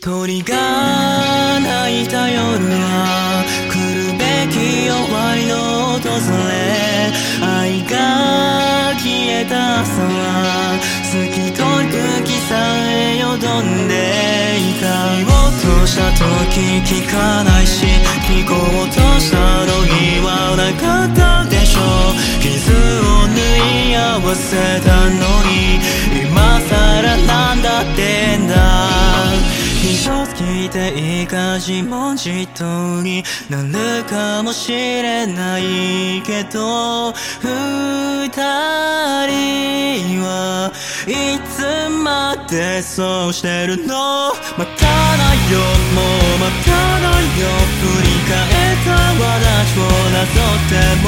鳥が鳴いた夜は来るべき終わりの訪れ愛が消えた朝は透き通る気さえよどんでいた言おうとした時聞かないし聞こうとしたの。にはなかったでしょう傷を縫い合わせたのに今更なんだってていいか自問自答になるかもしれないけど二人はいつまでそうしてるの？まただよもうまただよ。振り返った私をなぞっても